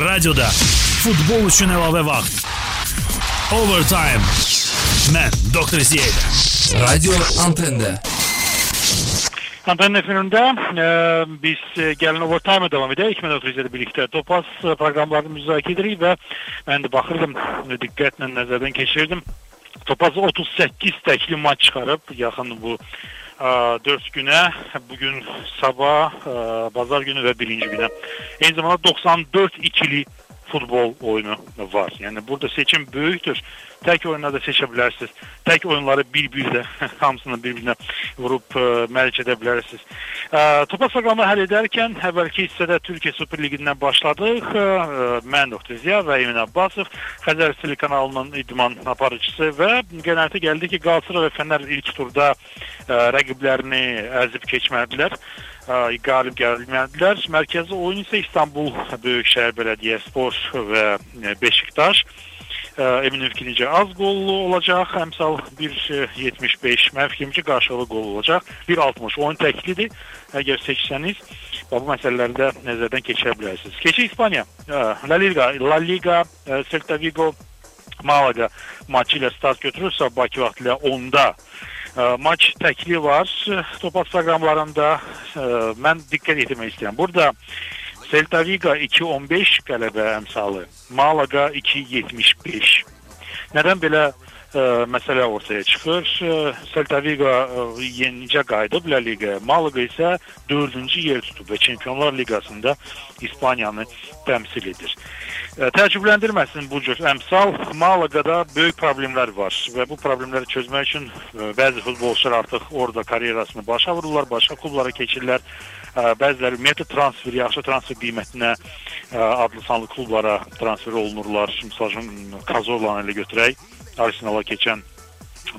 Radioda futbol üçün əlavə vaxt. Overtime. Mən Doktor Ziyədə. Radio Antende. Antenna FM'de e, biz e, gəlin overtime devam edək. Mən Doktor Ziyədə birlikdə Topaz proqramlarını müzakirə edirik və mən də baxırdım, diqqətlə nəzərdən keçirdim. Topaz 38 təkli maç çıxarıb yaxın bu 4 günə, bugün sabah, bazar günü və birinci günə. Eyni zamanda 94 ikili futbol oyunu var. Yəni burada seçim böyükdür. Tək oyunlarda seçə bilərsiniz. Tək oyunları bir-birdə hamısını bir-birinə vurub ə, e, məlik edə bilərsiniz. Ə, e, Topa proqramı həll edərkən əvvəlki hissədə Türkiyə Super Liqindən başladıq. Ə, e, mən Dr. Ziya və Emin Abbasov, Xəzər Sili kanalının idman aparıcısı və qənaətə gəldi ki, Qalatasaray və Fənər ilk turda ə, rəqiblərini əzib keçmədilər qalib gəlmədilər. Mərkəzi oyun isə İstanbul Böyükşəhər Belediyespor və Beşiktaş. Emin fikrincə az qollu olacaq. Əmsal 1.75, mənim fikrimcə qarşılıqlı qol olacaq. 1.60 oyun təklidir. Əgər seçsəniz bu məsələlərdə nəzərdən keçirə bilərsiniz. Keçək İspaniya. La Liga, La Liga, Celta Vigo, Malaga maçı ilə start götürürsə Bakı vaxtı ilə 10-da maç təkli var. Topaz proqramlarında mən diqqət yetirmək istəyirəm. Burada Celta Vigo 2.15 qələbə əmsalı, Malaga 2.75. Nədən belə ə, məsələ ortaya çıxır? Celta Vigo yenicə qayıdıb La Liga, Malaga isə 4-cü yer tutub və Çempionlar Liqasında İspaniyanı təmsil edir. Ə, təəccübləndirməsin bu cür əmsal. Malagada böyük problemlər var və bu problemləri çözmək üçün ə, bəzi futbolçular artıq orada karyerasını başa vururlar, başqa klublara keçirlər. Ə, bəziləri ümumiyyətlə transfer, yaxşı transfer qiymətinə ə, adlı sanlı klublara transfer olunurlar. Məsəl üçün Kazorlanı elə götürək. Arsenala keçən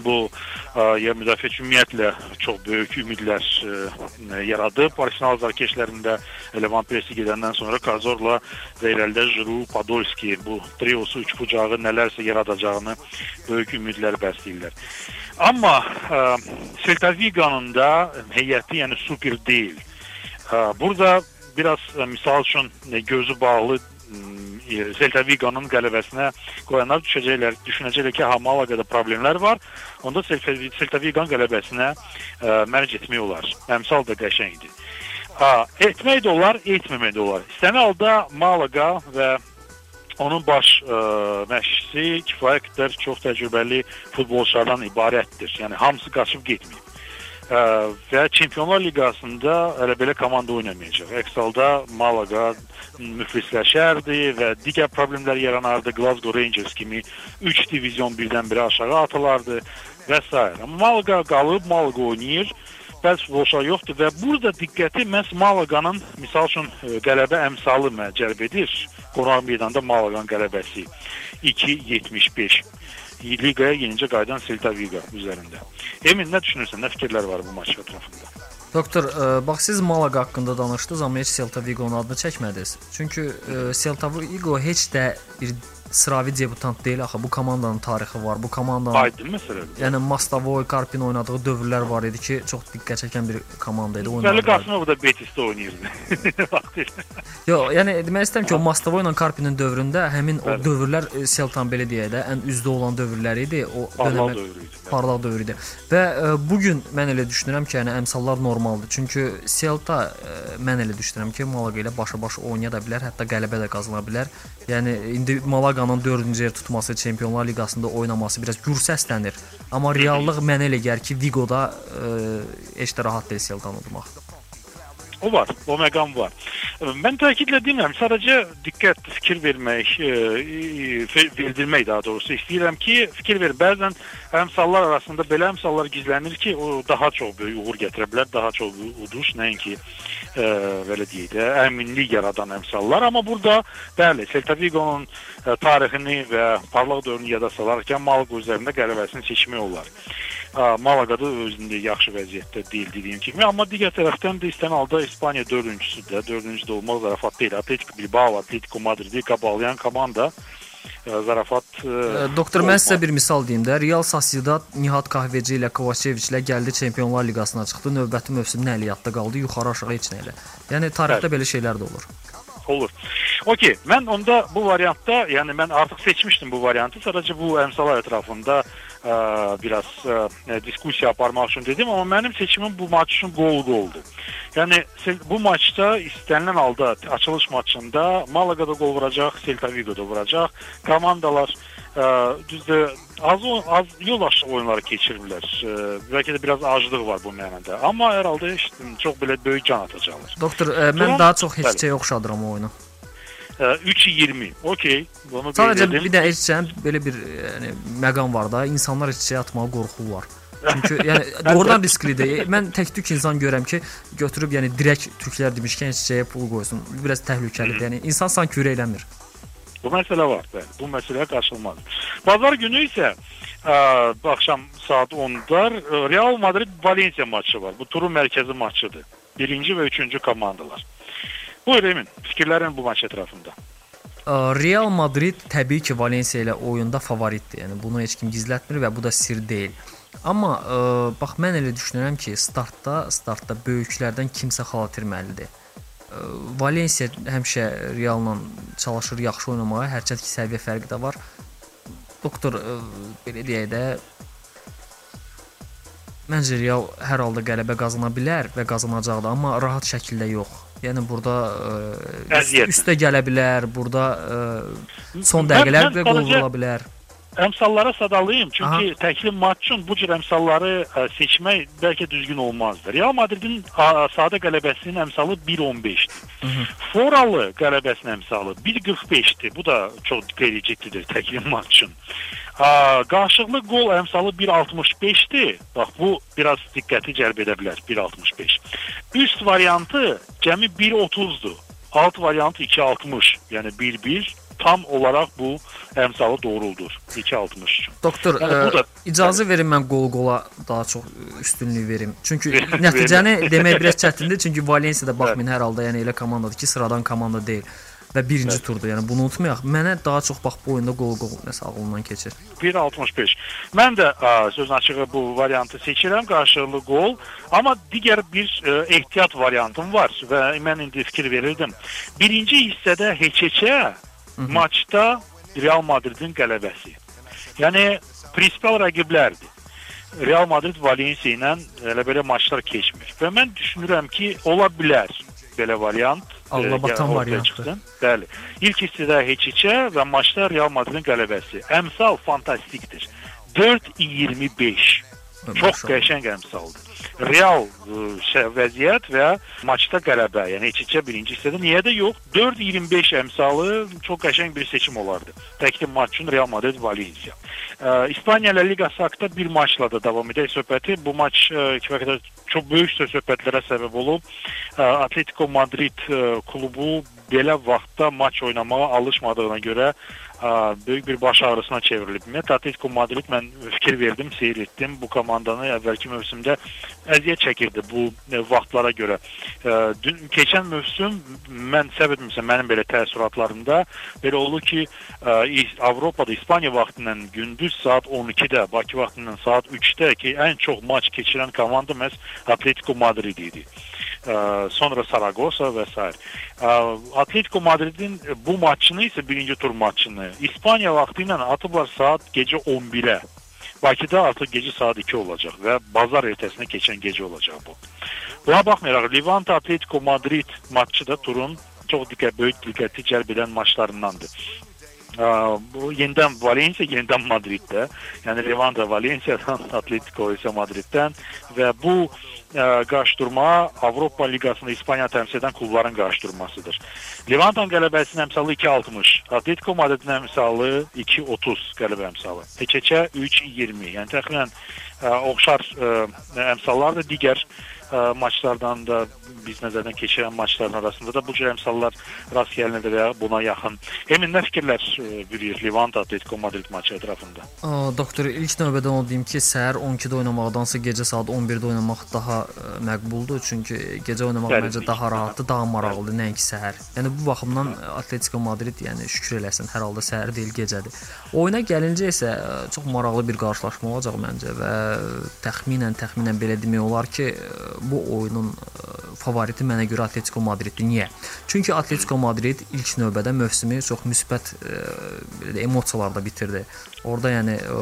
bu ə, yer müdafiə üçün ümumiyyətlə çox böyük ümidlər ə, yaradıb. Arsenal azarkeşlərində elə Van Persie gedəndən sonra Kazorla və irəlidə Giroud, Podolski bu triosu üç bucağı nələrsə yaradacağını böyük ümidlər bəsləyirlər. Amma ə, Celta Vigo'nun da heyəti yəni super deyil. Burada biraz e, misal üçün e, gözü bağlı e, Celta Vigo'nun qələbəsinə qoyanlar düşəcəklər, düşünəcəklər ki, ha Malagada problemlər var. Onda Celta Vigo'nun qələbəsinə ə, mərc etmək olar. Əmsal da qəşəngdir. Ha, etmək də olar, etməmək də olar. İstənilən halda Malaga və onun baş ə, məşqçisi kifayət qədər çox təcrübəli futbolçulardan ibarətdir. Yəni hamısı qaçıb getməyib və Çempionlar Liqasında elə belə komanda oynamayacaq. Əks halda Malaga müflisləşərdi və digər problemlər yaranardı. Glasgow Rangers kimi 3 divizyon birdən-birə aşağı atılardı və s. Malaga qalıb, Malaga oynayır. Bəzi futbolçular yoxdur və burada diqqəti məhz Malaga'nın misal üçün qələbə əmsalı mənə cəlb edir. Qonaq meydanda Malaga'nın qələbəsi 2.75 liqaya yenicə qayıdan Celta Vigo üzərində. Emin nə düşünürsən? Nə fikirlər var bu maç ətrafında? Doktor, ə, e, bax siz Malaga haqqında danışdınız, amma heç Celta Vigo-nun adını çəkmədiniz. Çünki ə, e, Celta Vigo heç də bir sıravi debutant deyil axı. Bu komandanın tarixi var. Bu komandanın Aydın məsələdir. Yəni Mastavoy, Karpin oynadığı dövrlər var idi ki, çox diqqət çəkən bir komanda idi. Vəli Qasımov da Betisdə oynayırdı vaxtilə. Yox, yəni demək istəyirəm ki, o Mastavoy ilə Karpinin dövründə həmin o dövrlər e, Celtan belə deyək də, ən üzdə olan dövrlər idi. O idi. Parlaq dövr idi. Və ə, e, bu gün mən elə düşünürəm ki, yəni əmsallar normaldır. Çünki Celta ə, e, mən elə düşünürəm ki, Malaga ilə başa-baş oynaya da bilər, hətta qələbə də qazana bilər. Yəni indi Malaga Malaganın 4-cü yer tutması, Çempionlar Liqasında oynaması biraz gür səslənir. Amma reallıq mənə elə gəlir ki, Vigoda heç də rahat deyil Celtan udmaq. O var, o məqam var. Mən təkidlə demirəm, sadəcə diqqət, fikir vermək, e, bildirmək daha doğrusu istəyirəm ki, fikir ver. Bəzən əmsallar arasında belə əmsallar gizlənir ki, o daha çox böyük uğur gətirə bilər, daha çox uduş, nəinki e, belə deyək də, əminlik yaradan əmsallar. Amma burada bəli, Celta Vigo'nun e, tarixini və parlaq dövrünü yada salarkən Malaga üzərində qələbəsini seçmək olar. Malagada özündə yaxşı vəziyyətdə deyil dediyim kimi, amma digər tərəfdən də istənilən halda İspaniya 4-cüsüdür. 4-cü də olmaq zarafat deyil. Atletico Bilbao, Atletico Madridi qabaqlayan komanda zarafat Doktor mən sizə bir misal deyim də. Real Sociedad Nihat Kahveci ilə Kovacevic ilə gəldi Çempionlar Liqasına çıxdı. Növbəti mövsüm nəliyyatda qaldı, yuxarı aşağı heç nə elə. Yəni tarixdə Bəli. belə şeylər də olur. Olur. Okey, mən onda bu variantda, yəni mən artıq seçmişdim bu variantı. Sadəcə bu əmsallar ətrafında ə, biraz ə, diskussiya aparmaq üçün dedim, amma mənim seçimim bu maç üçün qol oldu. Yəni bu maçda istənilən halda açılış maçında Malaga da qol vuracaq, Celta Vigo da vuracaq. Komandalar ə, düzdür az az yol aşırı oyunları keçiriblər. Ə, bəlkə də biraz aclıq var bu mənada. Amma hər halda işte, çox belə böyük can atacaqlar. Doktor, e, mən Tamam. daha çox heç Bəli. şeyə oxşadıram oyunu. Ə, 3-20. Okey. Bunu Sadəcə bir də içəcəm belə bir yəni məqam var da, insanlar içəyə atmağa qorxurlar. Çünki yəni oradan risklidir. Mən tək-tük insan görürəm ki, götürüb yəni direkt türklər demişkən içəyə pul qoysun. Biraz təhlükəlidir. Yəni insan sanki ürəkləmir. Bu məsələ var. Bəli, bu məsələ qaçılmazdır. Bazar günü isə ə, bu axşam saat 10-da ə, Real Madrid Valencia maçı var. Bu turun mərkəzi maçıdır. Birinci və üçüncü komandalar. Buyur Emin, fikirlərin bu maç ətrafında. Real Madrid təbii ki, Valensiya ilə oyunda favoritdir. Yəni bunu heç kim gizlətmir və bu da sir deyil. Amma ə, bax mən elə düşünürəm ki, startda, startda böyüklərdən kimsə xal itirməlidir. Ə, Valensiya həmişə Realla çalışır yaxşı oynamağa, hərçənd ki, səviyyə fərqi də var. Doktor ə, belə deyək də Məncə Real hər halda qələbə qazana bilər və qazanacaq da, amma rahat şəkildə yox. Yəni burada ə, üst, Əziyyət. üstə gələ bilər, burada ə, son Mən- dəqiqələrdə qol vura bilər. Əmsallara sadalayım çünki Aha. təkli maç üçün bu cür əmsalları ə, seçmək bəlkə düzgün olmazdı. Real Madridin ə, sadə qələbəsinin əmsalı 1.15-dir. Foralı qələbəsinin əmsalı 1.45-dir. Bu da çox qeyri-ciddidir təkli maç üçün. Ə, qarşılıqlı qol əmsalı 1.65-dir. Bax bu biraz diqqəti cəlb edə bilər 1.65. Üst variantı cəmi 1.30-dur. Alt variantı 2.60, yəni 1.1 tam olaraq bu əmsalı doğruldur 2.60 üçün. Doktor, Yəni ə, bu da- icazə verin mən qol-qola daha çox üstünlük verim. Çünki nəticəni demək biraz çətindir, çünki Valensiya da baxmayın hər halda, yəni elə komandadır ki, sıradan komanda deyil və birinci Evet. turdur. Yəni bunu unutmayaq. Mənə daha çox bax bu oyunda qol-qol nəsə ağlımdan keçir. 1.65. Mən də ə, sözün açığı bu variantı seçirəm, qarşılıqlı qol. Amma digər bir ə, ehtiyat variantım var və mən indi fikir verirdim. Birinci hissədə heç-heçə maçda Real Madridin qələbəsi. Yəni prinsipal rəqiblərdir. Real Madrid Valensiya ilə elə belə maçlar keçmir. Və mən düşünürəm ki, ola bilər belə variant. Allah batan ortaya variantdır. çıxsın. Bəli. İlk hissədə heç-heçə və maçda Real Madridin qələbəsi. Əmsal fantastikdir. 4.25. Çox qəşəng əmsaldır. Real ə, şey, vəziyyət və maçda qələbə, yəni heç-heçə birinci hissədə niyə də yox? 4.25 əmsalı çox qəşəng bir seçim olardı. Təkli maç üçün Real Madrid Valencia. Ə, İspaniya La Liqası haqqında bir maçla da davam edək söhbəti. Bu maç ə, kifayət qədər çox böyük söhbətlərə səbəb olub. Ə, Atletico Madrid ə, klubu belə vaxtda maç oynamağa alışmadığına görə ə, böyük bir baş ağrısına çevrilib. Atletico Madrid mən fikir verdim, seyr etdim. Bu komandanı əvvəlki mövsümdə əziyyət çəkirdi bu ə, vaxtlara görə. Dün keçən mövsüm mən səhv etmirəmsə mənim belə təəssüratlarımda belə oldu ki, Avropada İspaniya vaxtı ilə gündüz saat 12-də, Bakı vaxtı ilə saat 3-də ki, ən çox maç keçirən komanda məhz Atletico Madrid idi. Sonra Saragossa və s. Atletico Madridin bu maçını isə birinci tur maçını İspaniya vaxtı ilə atıblar saat gecə 11-ə. Bakıda artıq gecə saat 2 olacaq və bazar ertəsinə keçən gecə olacaq bu. Buna baxmayaraq Levante Atletico Madrid maçı da turun çox diqqət böyük diqqəti cəlb edən maçlarındandır. Ə, bu yenidən Valencia, yenidən Madriddə. Yəni Levante Valenciadan, Atletico isə Madriddən və bu ə, qarşıdurma Avropa Liqasında İspaniya təmsil edən klubların qarşıdurmasıdır. Levante'ın qələbəsinin əmsalı 2.60, Atletico Madridin əmsalı 2.30 qələbə əmsalı. Heç-heçə 3.20. Yəni təxminən ə, oxşar ə, əmsallar da digər ə, maçlardan da biz nəzərdən keçirən maçların arasında da bu cür əmsallar rast gəlinir və buna yaxın. Emin nə fikirlər bürüyür Levante Atletico Madrid maçı ətrafında? Doktor ilk növbədə onu deyim ki, səhər 12-də oynamaqdansa gecə saat 11-də oynamaq daha məqbuldur, çünki gecə oynamaq məncə daha rahatdır, daha maraqlıdır, nəinki səhər. Yəni bu baxımdan Atletico Madrid, yəni şükür eləsin, hər halda səhər deyil, gecədir. Oyuna gəlincə isə ə, çox maraqlı bir qarşılaşma olacaq məncə və təxminən təxminən belə demək olar ki, ə, bu oyunun ə, favoriti mənə görə Atletico Madriddir. Niyə? Çünki Atletico Madrid ilk növbədə mövsümü çox müsbət ə, belə emosiyalarda bitirdi. Orda yəni ə,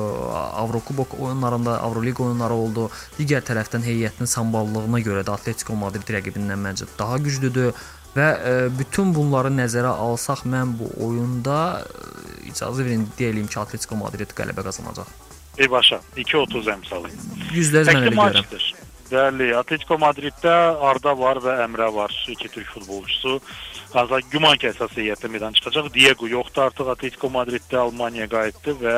Avrokubok oyunlarında, Avroliqa oyunları oldu. Digər tərəfdən heyətinin samballığına görə də Atletico Madrid rəqibindən məncə daha güclüdür və ə, bütün bunları nəzərə alsaq mən bu oyunda ə, icazə verin deyim ki, Atletico Madrid qələbə qazanacaq. Birbaşa 2.30 əmsalı. 100% mən elə görürəm. Bəli, Atletico Madriddə Arda var və Əmrə var, iki türk futbolçusu. Azad güman ki, əsas heyətdə meydan çıxacaq. Diego yoxdur artıq Atletico Madriddə Almaniyaya qayıtdı və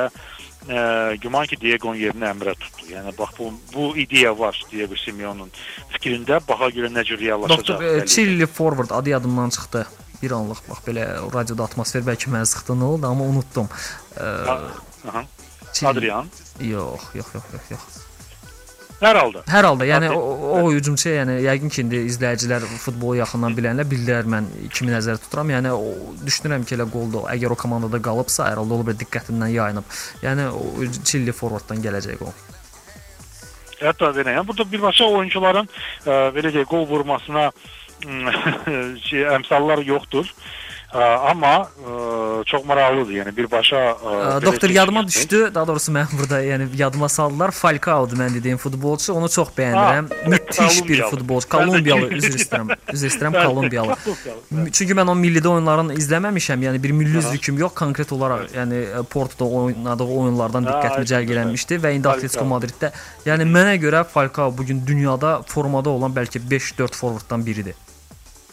e, güman ki, Diego'nun yerini Əmrə tutdu. Yəni bax bu bu ideya var Diego Simeone'un fikrində. Baxa görə cür reallaşacaq. Doktor e. Chilli forward adı yadımdan çıxdı. Bir anlıq bax belə radioda atmosfer bəlkə mənə sıxdı nə oldu, amma unutdum. E, Aha. Adrian. Yox, yox, yox, yox, yox. Hər halda. Hər halda, yəni o, o hücumçu, yəni yəqin ki, indi izləyicilər futbolu yaxından bilənlər bildilər mən kimi nəzərdə tuturam. Yəni o düşünürəm ki, elə qolda əgər o komandada qalıbsa, hər halda olur bir diqqətindən yayınıb. Yəni o Chilli forwarddan gələcək o. Hətta belə. Yəni burada birbaşa oyunçuların ə, belə deyək, qol vurmasına şey, əmsallar yoxdur. Ə, amma ə, çox maraqlıdır. Yəni birbaşa ə, belə Doktor yadıma düşdü. Daha doğrusu mən burada yəni yadıma saldılar. Falcao'dur mən dediyim futbolçu. Onu çox bəyənirəm. Müthiş bir futbolçu. Kolumbiyalı, üzr istəyirəm. Üzr istəyirəm, Kolumbiyalı. Çünki mən o millidə oyunlarını izləməmişəm. Yəni bir milli üzvlüküm yox, konkret olaraq yəni Portoda oynadığı oyunlardan diqqətimi cəlb eləmişdi və indi. Atletico Madriddə yəni mənə görə Falcao bu gün dünyada formada olan bəlkə 5-4 forvarddan biridir.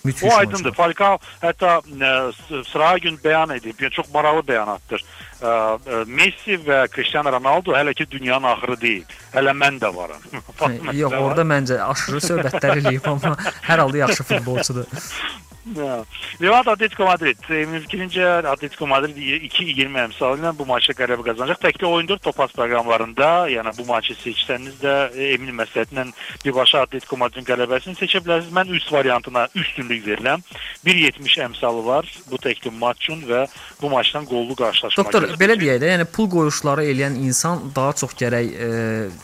Müthiş O aydındır. Falcao hətta ə, s- sırağa gün bəyan edib. Yəni çox maraqlı bəyanatdır. Ə, ə, Messi və Cristiano Ronaldo hələ ki dünyanın axırı deyil. Hələ mən də varam. Hə, Yox, orada məncə aşırı söhbətlər eləyib amma hər halda yaxşı futbolçudur. Ya. Levant Atletico Madrid. Emin fikrincə Atletico Madrid 2-20 əmsalı ilə bu maçda qələbə qazanacaq. Təkli oyundur Topaz proqramlarında. Yəni bu maçı seçsəniz də e, emin məsləhətlə birbaşa Atletico Madridin qələbəsini seçə bilərsiniz. Mən üst variantına üstünlük verirəm. 1.70 əmsalı var bu təkli maç üçün və bu maçdan qollu qarşılaşma. Doktor, gözlənilir. belə deyək də, yəni pul qoyuşları eləyən insan daha çox gərək e,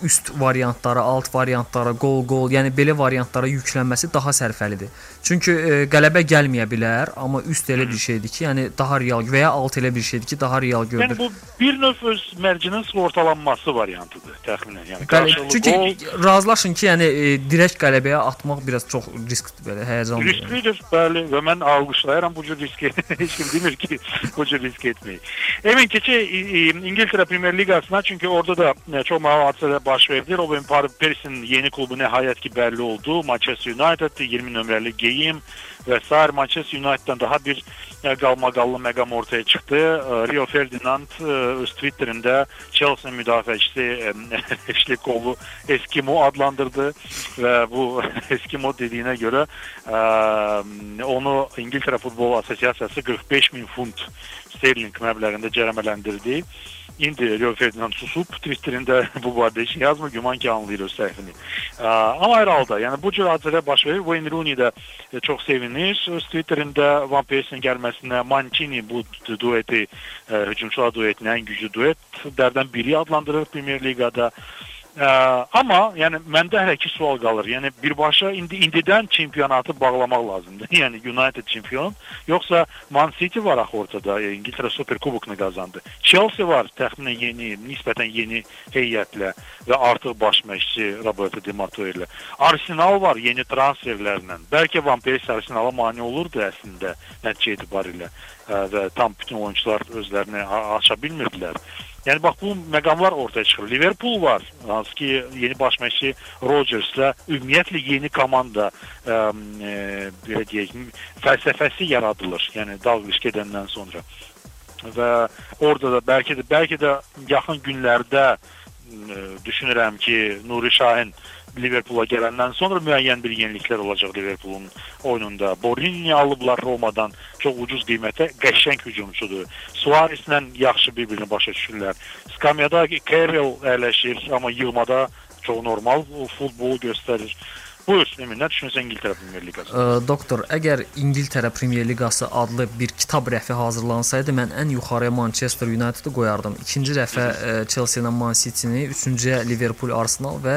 üst variantlara, alt variantlara, qol-qol, yəni belə variantlara yüklənməsi daha sərfəlidir. Çünki e, qələbə gəlməyə bilər, amma üst elə bir şeydir ki, yəni daha real və ya alt elə bir şeydir ki, daha real Yəni görünür. bu bir növ öz mərcinin sığortalanması variantıdır təxminən. Yəni qarşılıqlı çünki qol razılaşın ki, yəni e, direkt qələbəyə atmaq biraz çox riskli belə həyəcanlı. yəni. Risklidir, bəli və mən alqışlayıram bu cür riski. Heç kim demir ki, bu cür risk etməyin. Emin keçək İ- İ- İngiltərə Premyer Liqasına, çünki orada da e, çox maraqlı hadisələr baş verdi. Robin Persin yeni klubu nəhayət ki bəlli oldu. Manchester United 20 nömrəli geyim və sair Manchester United-dan daha bir e, qalmaqallı məqam ortaya çıxdı. E, Rio Ferdinand e, öz Twitterində Chelsea müdafiəçisi e, Ashley Cole'u Eskimo adlandırdı və bu Eskimo dediyinə görə ə, onu İngiltərə Futbol Assosiasiyası 45 min funt sterling məbləğində cərimələndirdi. İndi Rio Ferdinand susub Twitterində bu barədə heç yazmır, güman ki anlayır öz səhvini. Amma hər halda, yəni bu cür hadisələr baş verir. Wayne Rooney də e, çox sevinir öz Twitterində Van Persie'nin gəlməsinə. Mancini bu du- dueti, e, hücumçular duetinin ən güclü duetlərdən biri adlandırır Premier Liqada. Ə, amma yəni məndə hələ ki sual qalır. Yəni birbaşa indi indidən çempionatı bağlamaq lazımdır. Yəni United çempion, yoxsa Man City var axı ortada, e, İngiltərə Super Kubokunu qazandı. Chelsea var, təxminən yeni, nisbətən yeni heyətlə və artıq baş məşqçi Roberto Di Matteo ilə. Arsenal var yeni transferlərlə. Bəlkə Van Persie Arsenala mane olurdu əslində nəticə etibarilə və tam bütün oyunçular özlərini aça bilmirdilər. Yəni bax bu məqamlar ortaya çıxır. Liverpool var, hansı ki yeni baş məşqçi Rodgerslə ümumiyyətlə yeni komanda ə, e, belə deyək, fəlsəfəsi yaradılır. Yəni Dalglish gedəndən sonra. Və orada da bəlkə də bəlkə də yaxın günlərdə ə, düşünürəm ki, Nuri Şahin Liverpoola gələndən sonra müəyyən bir yeniliklər olacaq Liverpoolun oyununda. Borini alıblar Romadan çox ucuz qiymətə, qəşəng hücumçudur. Suarezlə yaxşı bir-birini başa düşürlər. Skamyada Carroll əyləşir, amma yığmada çox normal futbol göstərir. Buyur, Emin, nə düşünürsən İngiltərə Premyer Liqası? Ə, doktor, əgər İngiltərə Premyer Liqası adlı bir kitab rəfi hazırlansaydı, mən ən yuxarıya Manchester United-ı qoyardım. İkinci rəfə ə, Chelsea ilə Man City-ni, üçüncüyə Liverpool, Arsenal və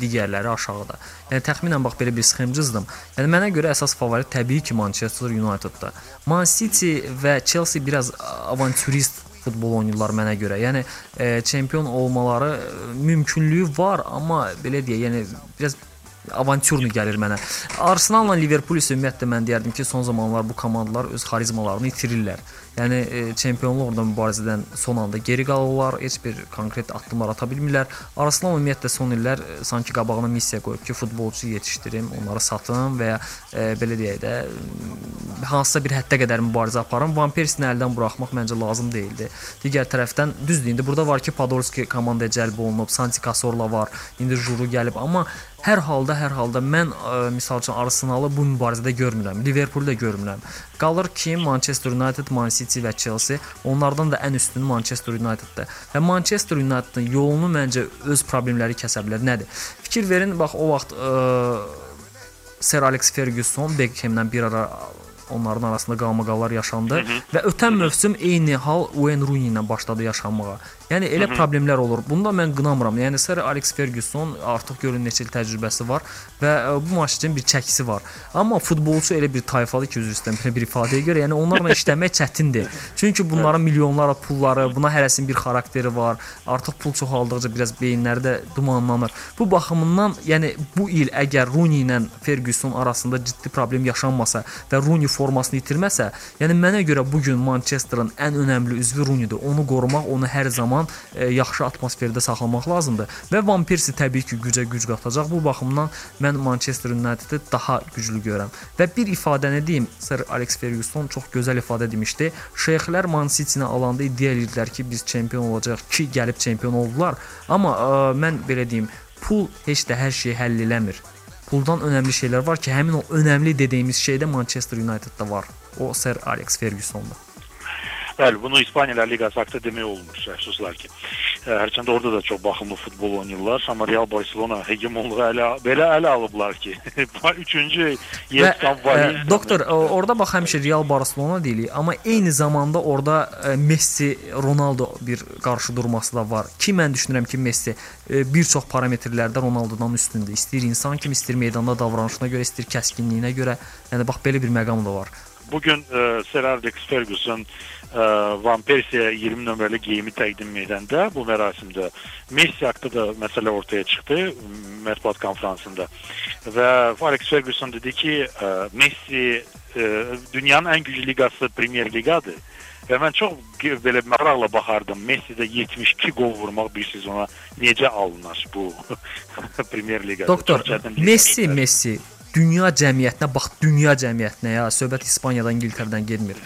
digərləri aşağıda. Yəni təxminən bax belə bir sxem cızdım. Yəni mənə görə əsas favorit təbii ki Manchester United-dır. Man City və Chelsea biraz avanturist futbol oynayırlar mənə görə. Yəni e, çempion olmaları mümkünlüyü var, amma belə deyə, yəni biraz avanturlu gəlir mənə. Arsenal-la Liverpool isə ümumiyyətlə mən deyərdim ki, son zamanlar bu komandalar öz xarizmalarını itirirlər. Yəni e, çempionluq orada mübarizədən son anda geri qalırlar, heç bir konkret addımlar ata bilmirlər. Arsenal ümumiyyətlə son illər e, sanki qabağına missiya qoyub ki, futbolçu yetişdirim, onları satım və ya e, belə deyək də hansısa bir həddə qədər mübarizə aparım. Van Persini əldən buraxmaq məncə lazım deyildi. Digər tərəfdən düzdür, indi burada var ki, Podolski komandaya cəlb olunub, Santi Cazorla var, indi Juru gəlib, amma Hər halda, hər halda mən ə, misal üçün Arsenalı bu mübarizədə görmürəm. Liverpoolu da görmürəm. Qalır ki, Manchester United, Man City və Chelsea, onlardan da ən üstün Manchester United-dır. Və Manchester United-ın yolunu məncə öz problemləri kəsə bilər. Nədir? Fikir verin, bax o vaxt ə, Sir Alex Ferguson Beckham'la bir ara onların arasında qalmaqallar yaşandı və ötən mövsüm eyni hal Wayne Rooney ilə başladı yaşanmağa. Yəni elə Hı -hı. problemlər olur. Bunda mən qınamıram. Yəni Sir Alex Ferguson artıq görün neçə il təcrübəsi var və e, bu üçün bir çəkisi var. Amma futbolçu elə bir tayfalı ki, üzr istəyirəm bir ifadəyə görə, yəni onlarla işləmək çətindir. Çünki bunların milyonlara pulları, buna hərəsinin bir xarakteri var. Artıq pul çoxaldıqca biraz beyinləri də dumanlanır. Bu baxımından, yəni bu il əgər Rooney ilə Ferguson arasında ciddi problem yaşanmasa və Rooney formasını itirməsə, yəni mənə görə bu gün Manchesterın ən önəmli üzvü Rooney-dir. Onu qorumaq, onu hər zaman zaman e, yaxşı atmosferdə saxlamaq lazımdır və Van Persie təbii ki, gücə güc qatacaq. Bu baxımdan mən Manchester United-i daha güclü görürəm. Və bir ifadəni deyim, Sir Alex Ferguson çox gözəl ifadə demişdi. Şeyxlər Man City-ni alanda iddia edirdilər ki, biz çempion olacağıq ki, gəlib çempion oldular. Amma ə, e, mən belə deyim, pul heç də hər şeyi həll eləmir. Puldan önəmli şeylər var ki, həmin o önəmli dediyimiz şey də Manchester United-da var. O Sir Alex Ferguson-dur. Bəli, bunu İspaniyalar Liqası haqqında demək olmur əfsuslar ki. Hərçəndə orada da çox baxımlı futbol oynayırlar, amma Real Barcelona hegemonluğu ələ belə ələ alıblar ki. 3-cü yer Valencia. Doktor, orada bax həmişə Real Barcelona deyilik, amma eyni zamanda orada Messi, Ronaldo bir qarşı durması da var. Ki mən düşünürəm ki, Messi bir çox parametrlərdə Ronaldodan üstündür. İstəyir insan kimi, istəyir meydanda davranışına görə, istəyir kəskinliyinə görə. Yəni bax belə bir məqam da var. Bugün e, Sir Alex Ferguson e, Van Persie'ye 20 nömrəli geyimi təqdim edəndə bu mərasimdə Messi haqqında da məsələ ortaya çıxdı mətbuat konfransında. Və Alex Ferguson dedi ki, Messi e, dünyanın ən güclü liqası Premier Liqadır. Və mən çox belə maraqla baxardım. Messi-də 72 gol vurmaq bir sezona necə alınır bu Premier Liqada? Doktor, Messi, Messi dünya cəmiyyətinə bax, dünya cəmiyyətinə ya, söhbət İspaniyadan, İngiltərədən getmir.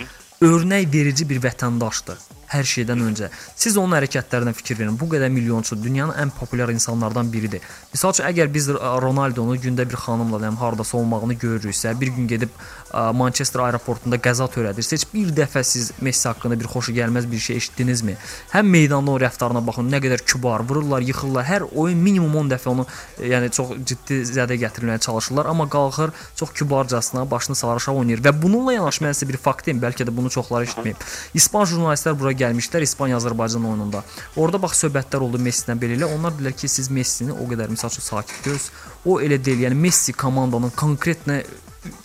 Örnək verici bir vətəndaşdır hər şeydən öncə. Siz onun hərəkətlərinə fikir verin. Bu qədər milyonçu dünyanın ən populyar insanlardan biridir. Məsəl üçün əgər biz Ronaldonu gündə bir xanımla dəm hardasa olmağını görürüksə, bir gün gedib Manchester aeroportunda qəza törədirsə, heç bir dəfə siz Messi haqqında bir xoşu gəlməz bir şey eşitdinizmi? Həm meydanda o rəftarına baxın, nə qədər kübar, vururlar, yıxırlar. Hər oyun minimum 10 dəfə onu yəni çox ciddi zədə gətirməyə çalışırlar, amma qalxır çox kübarcasına başını salar aşağı oynayır və bununla yanaşı mən sizə bir fakt deyim, bəlkə də bunu çoxları eşitməyib. İspan jurnalistlər bura gəlmişlər İspaniya-Azərbaycan oyununda. Orada bax söhbətlər oldu Messi-lə belə elə. Onlar dedilər ki, siz Messini o qədər məsəl üçün sakit göz. O elə deyil. Yəni Messi komandanın konkret nə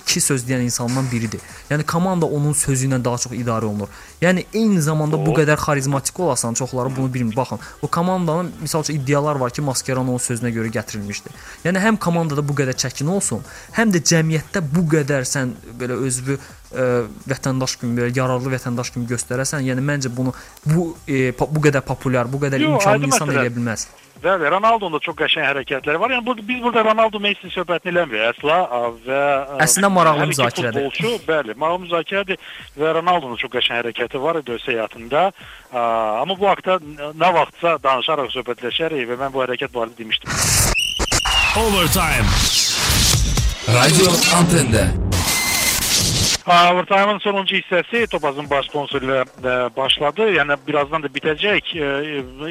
iki söz deyən insandan biridir. Yəni komanda onun sözü ilə daha çox idarə olunur. Yəni eyni zamanda bu qədər xarizmatik olasan, çoxları bunu bilmir. Baxın, o komandanın məsəl üçün iddialar var ki, Mascherano onun sözünə görə gətirilmişdi. Yəni həm komandada bu qədər çəkin olsun, həm də cəmiyyətdə bu qədər sən belə özünü ə, vətəndaş kimi belə yararlı vətəndaş kimi göstərəsən, yəni məncə bunu bu e, bu qədər populyar, bu qədər Yo, imkanlı insan eləyə bilməz. Bəli, Ronaldo'nun da çox qəşəng hərəkətləri var. Yəni bu biz burada Ronaldo Messi söhbətini eləmirik əsla və əslində maraqlı müzakirədir. Futbolçu, bəli, maraqlı müzakirədir və Ronaldo'nun çox qəşəng hərəkəti var idi öz həyatında. Amma bu haqqda nə vaxtsa danışaraq söhbətləşərik və mən bu hərəkət barədə demişdim. Overtime. Radio Antende. Overtime'ın sonuncu hissəsi Topazın baş sponsoru ilə e, başladı. Yəni birazdan da bitəcək. E,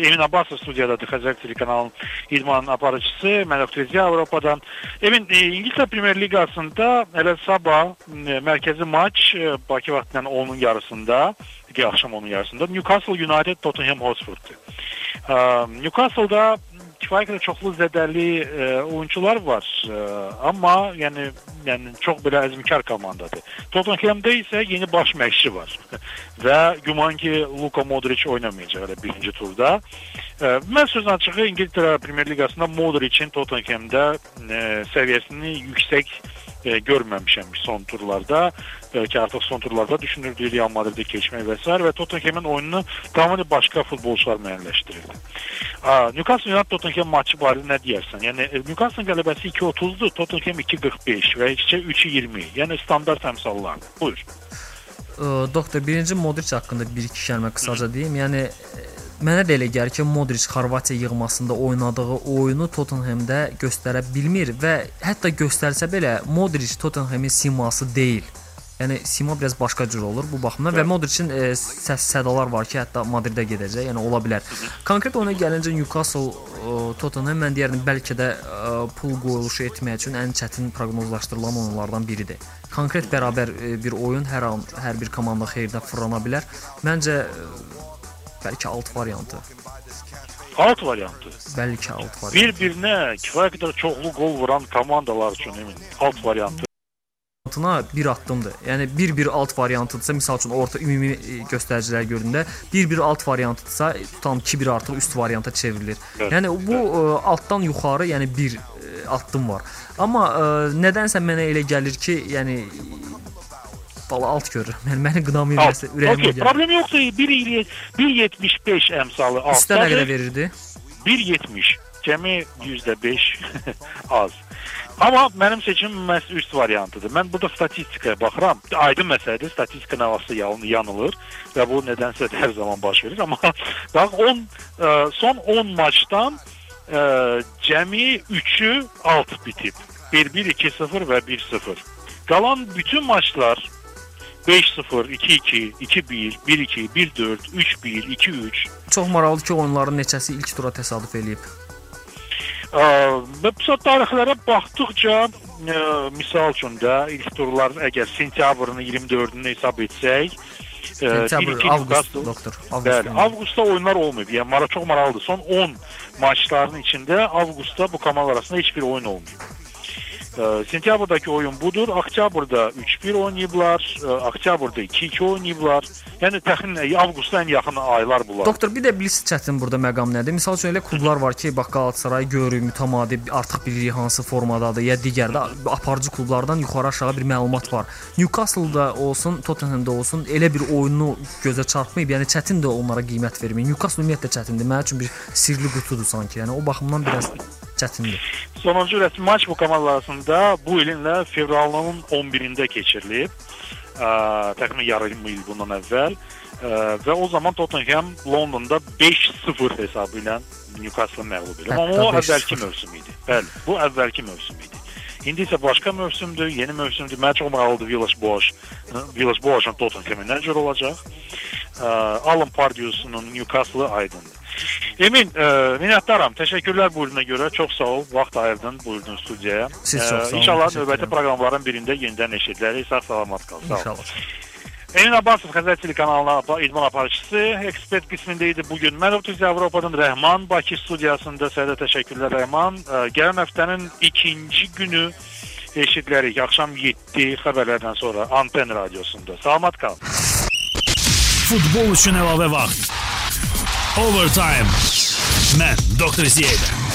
Emin Abbasov studiyadadır Xəzər telekanalının idman aparıcısı, mən Öktüziya Avropadan. Emin e, İngiltərə Premyer Liqasında elə sabah mərkəzi maç Bakı vaxtı ilə 10-un yarısında, axşam 10-un yarısında Newcastle United Tottenham Hotspur'dur. Newcastle-da kifayət qədər çoxlu zədəli e, oyunçular var. E, amma yəni yəni çox belə əzmkar komandadır. Tottenhamda isə yeni baş məşqçi var. Və güman ki Luka Modric oynamayacaq elə birinci turda. E, mən sözün açığı İngiltərə Premyer Liqasında Modricin Tottenhamda e, səviyyəsini yüksək e, görməmişəm son turlarda. Belki artıq son turlarda düşünürdü Real Madrid'e keçmək və s. və Tottenham'ın oyununu tamamilə başqa futbolçular müəyyənləşdirirdi. Newcastle United Tottenham maçı barədə nə deyərsən? Yəni Newcastle qələbəsi 2.30-dur, Tottenham 2.45 və heç 3.20. Yəni standart əmsallardır. Buyur. Doktor, birinci Modric haqqında bir-iki kəlmə qısaca deyim. Yəni Mənə də elə gəlir ki, Modric Xorvatiya yığmasında oynadığı oyunu Tottenhamdə göstərə bilmir və hətta göstərsə belə Modric Tottenhamın siması deyil. Yəni sima biraz başqa cür olur bu baxımdan və Modricin e, səs sədalar var ki, hətta Madridə gedəcək, yəni ola bilər. Konkret oyuna gəlincə Newcastle e, Tottenham mən deyərdim bəlkə də e, pul qoyuluşu etmək üçün ən çətin proqnozlaşdırılan oyunlardan biridir. Konkret bərabər e, bir oyun hər an hər bir komanda xeyrinə fırlana bilər. Məncə e, Bəlkə alt variantı. Alt variantı. Bəlkə alt variantı. Bir-birinə kifayət qədər çoxlu qol vuran komandalar üçün emin. Alt variantı variantına bir addımdır. Yəni 1-1 alt variantıdırsa, məsəl üçün orta ümumi e, göstəricilər göründə 1-1 alt variantıdırsa, tutam 2-1 artıq üst varianta çevrilir. Evet. Yəni bu ə, altdan yuxarı, yəni bir ə, e, addım var. Amma ə, nədənsə mənə elə gəlir ki, yəni bala alt görürəm. Yəni məni qınamayırsa ürəyimə okay, gəlir. Problem yoxdur. 1.75 əmsalı altda. Üstə nə qədər verirdi? 1.70. Cəmi %5 az. Amma mənim seçimim məhz üst variantıdır. Mən burada statistikaya baxıram. Aydın məsələdir. Statistika nə vaxtsa yanılır və bu nədənsə hər zaman baş verir. Amma bax 10 ə, e, son 10 maçdan ə, cəmi 3-ü alt bitib. 1-1, 2-0 və 1-0. Qalan bütün maçlar 5-0, 2-2, 2-1, 1-2, 1-4, 3-1, 2-3. Çox maraqlı ki, oyunların neçəsi ilk tura təsadüf eləyib. Və bu tarixlərə baxdıqca ə, misal üçün də ilk turlar əgər sentyabrın 24-ünü hesab etsək, Sentyabr, avqust, doktor. Avqust. Bəli, avqustda oyunlar olmayıb. Yəni mara çox maraqlıdır. Son 10 maçların içində avqustda bu komandalar arasında heç bir oyun olmayıb. Sentyabrdakı oyun budur. Oktyabrda 3-1 oynayıblar, oktyabrda 2-2 oynayıblar. Yəni təxminən avqusta ən yaxın aylar bunlar. Doktor, bir də bilirsiniz çətin burada məqam nədir? Məsəl üçün elə klublar var ki, bax Qalatasaray görür, mütəmadi artıq bilirik hansı formadadır, ya digərdə aparıcı klublardan yuxarı aşağı bir məlumat var. Newcastle-da olsun, Tottenham-da olsun elə bir oyunu gözə çarpmayıb, yəni çətindir onlara qiymət vermək. Newcastle ümumiyyətlə çətindir. Mənim üçün bir sirli qutudur sanki. Yəni o baxımdan biraz çətindir. Sonuncu rəsmi maç bu komandalar arasında bu ilin ilə fevralın 11-də keçirilib. Təxminən yarım il bundan əvvəl və o zaman Tottenham Londonda 5-0 hesabı ilə Newcastle məğlub edib. Amma o əvvəlki mövsüm idi. Bəli, bu əvvəlki mövsüm idi. İndi isə başqa mövsümdür, yeni mövsümdür. Mənə çox maraqlıdır Villas Boas. Villas Boas'ın Tottenham'ın nə cür olacaq? Alan Pardews'un Newcastle aydındır. Emin, e, minnətdaram. Təşəkkürlər buyurduğuna görə. Çox sağ ol. Vaxt ayırdın, buyurdun studiyaya. Siz çox sağ olun. İnşallah növbəti proqramların birində yenidən eşidilərik. Sağ salamat qal. Sağ. İnşallah. Emin Abbasov Xəzər telekanalına idman aparıcısı, ekspert qismində idi bu gün. Mən Optiz Avropadan Rəhman Bakı studiyasında sizə təşəkkürlər Rəhman. Gələn həftənin ikinci günü eşidilərik axşam 7 xəbərlərdən sonra Anten radiosunda. Salamat qal. Futbol üçün əlavə vaxt. Overtime. Mən Doktor Ziyədə.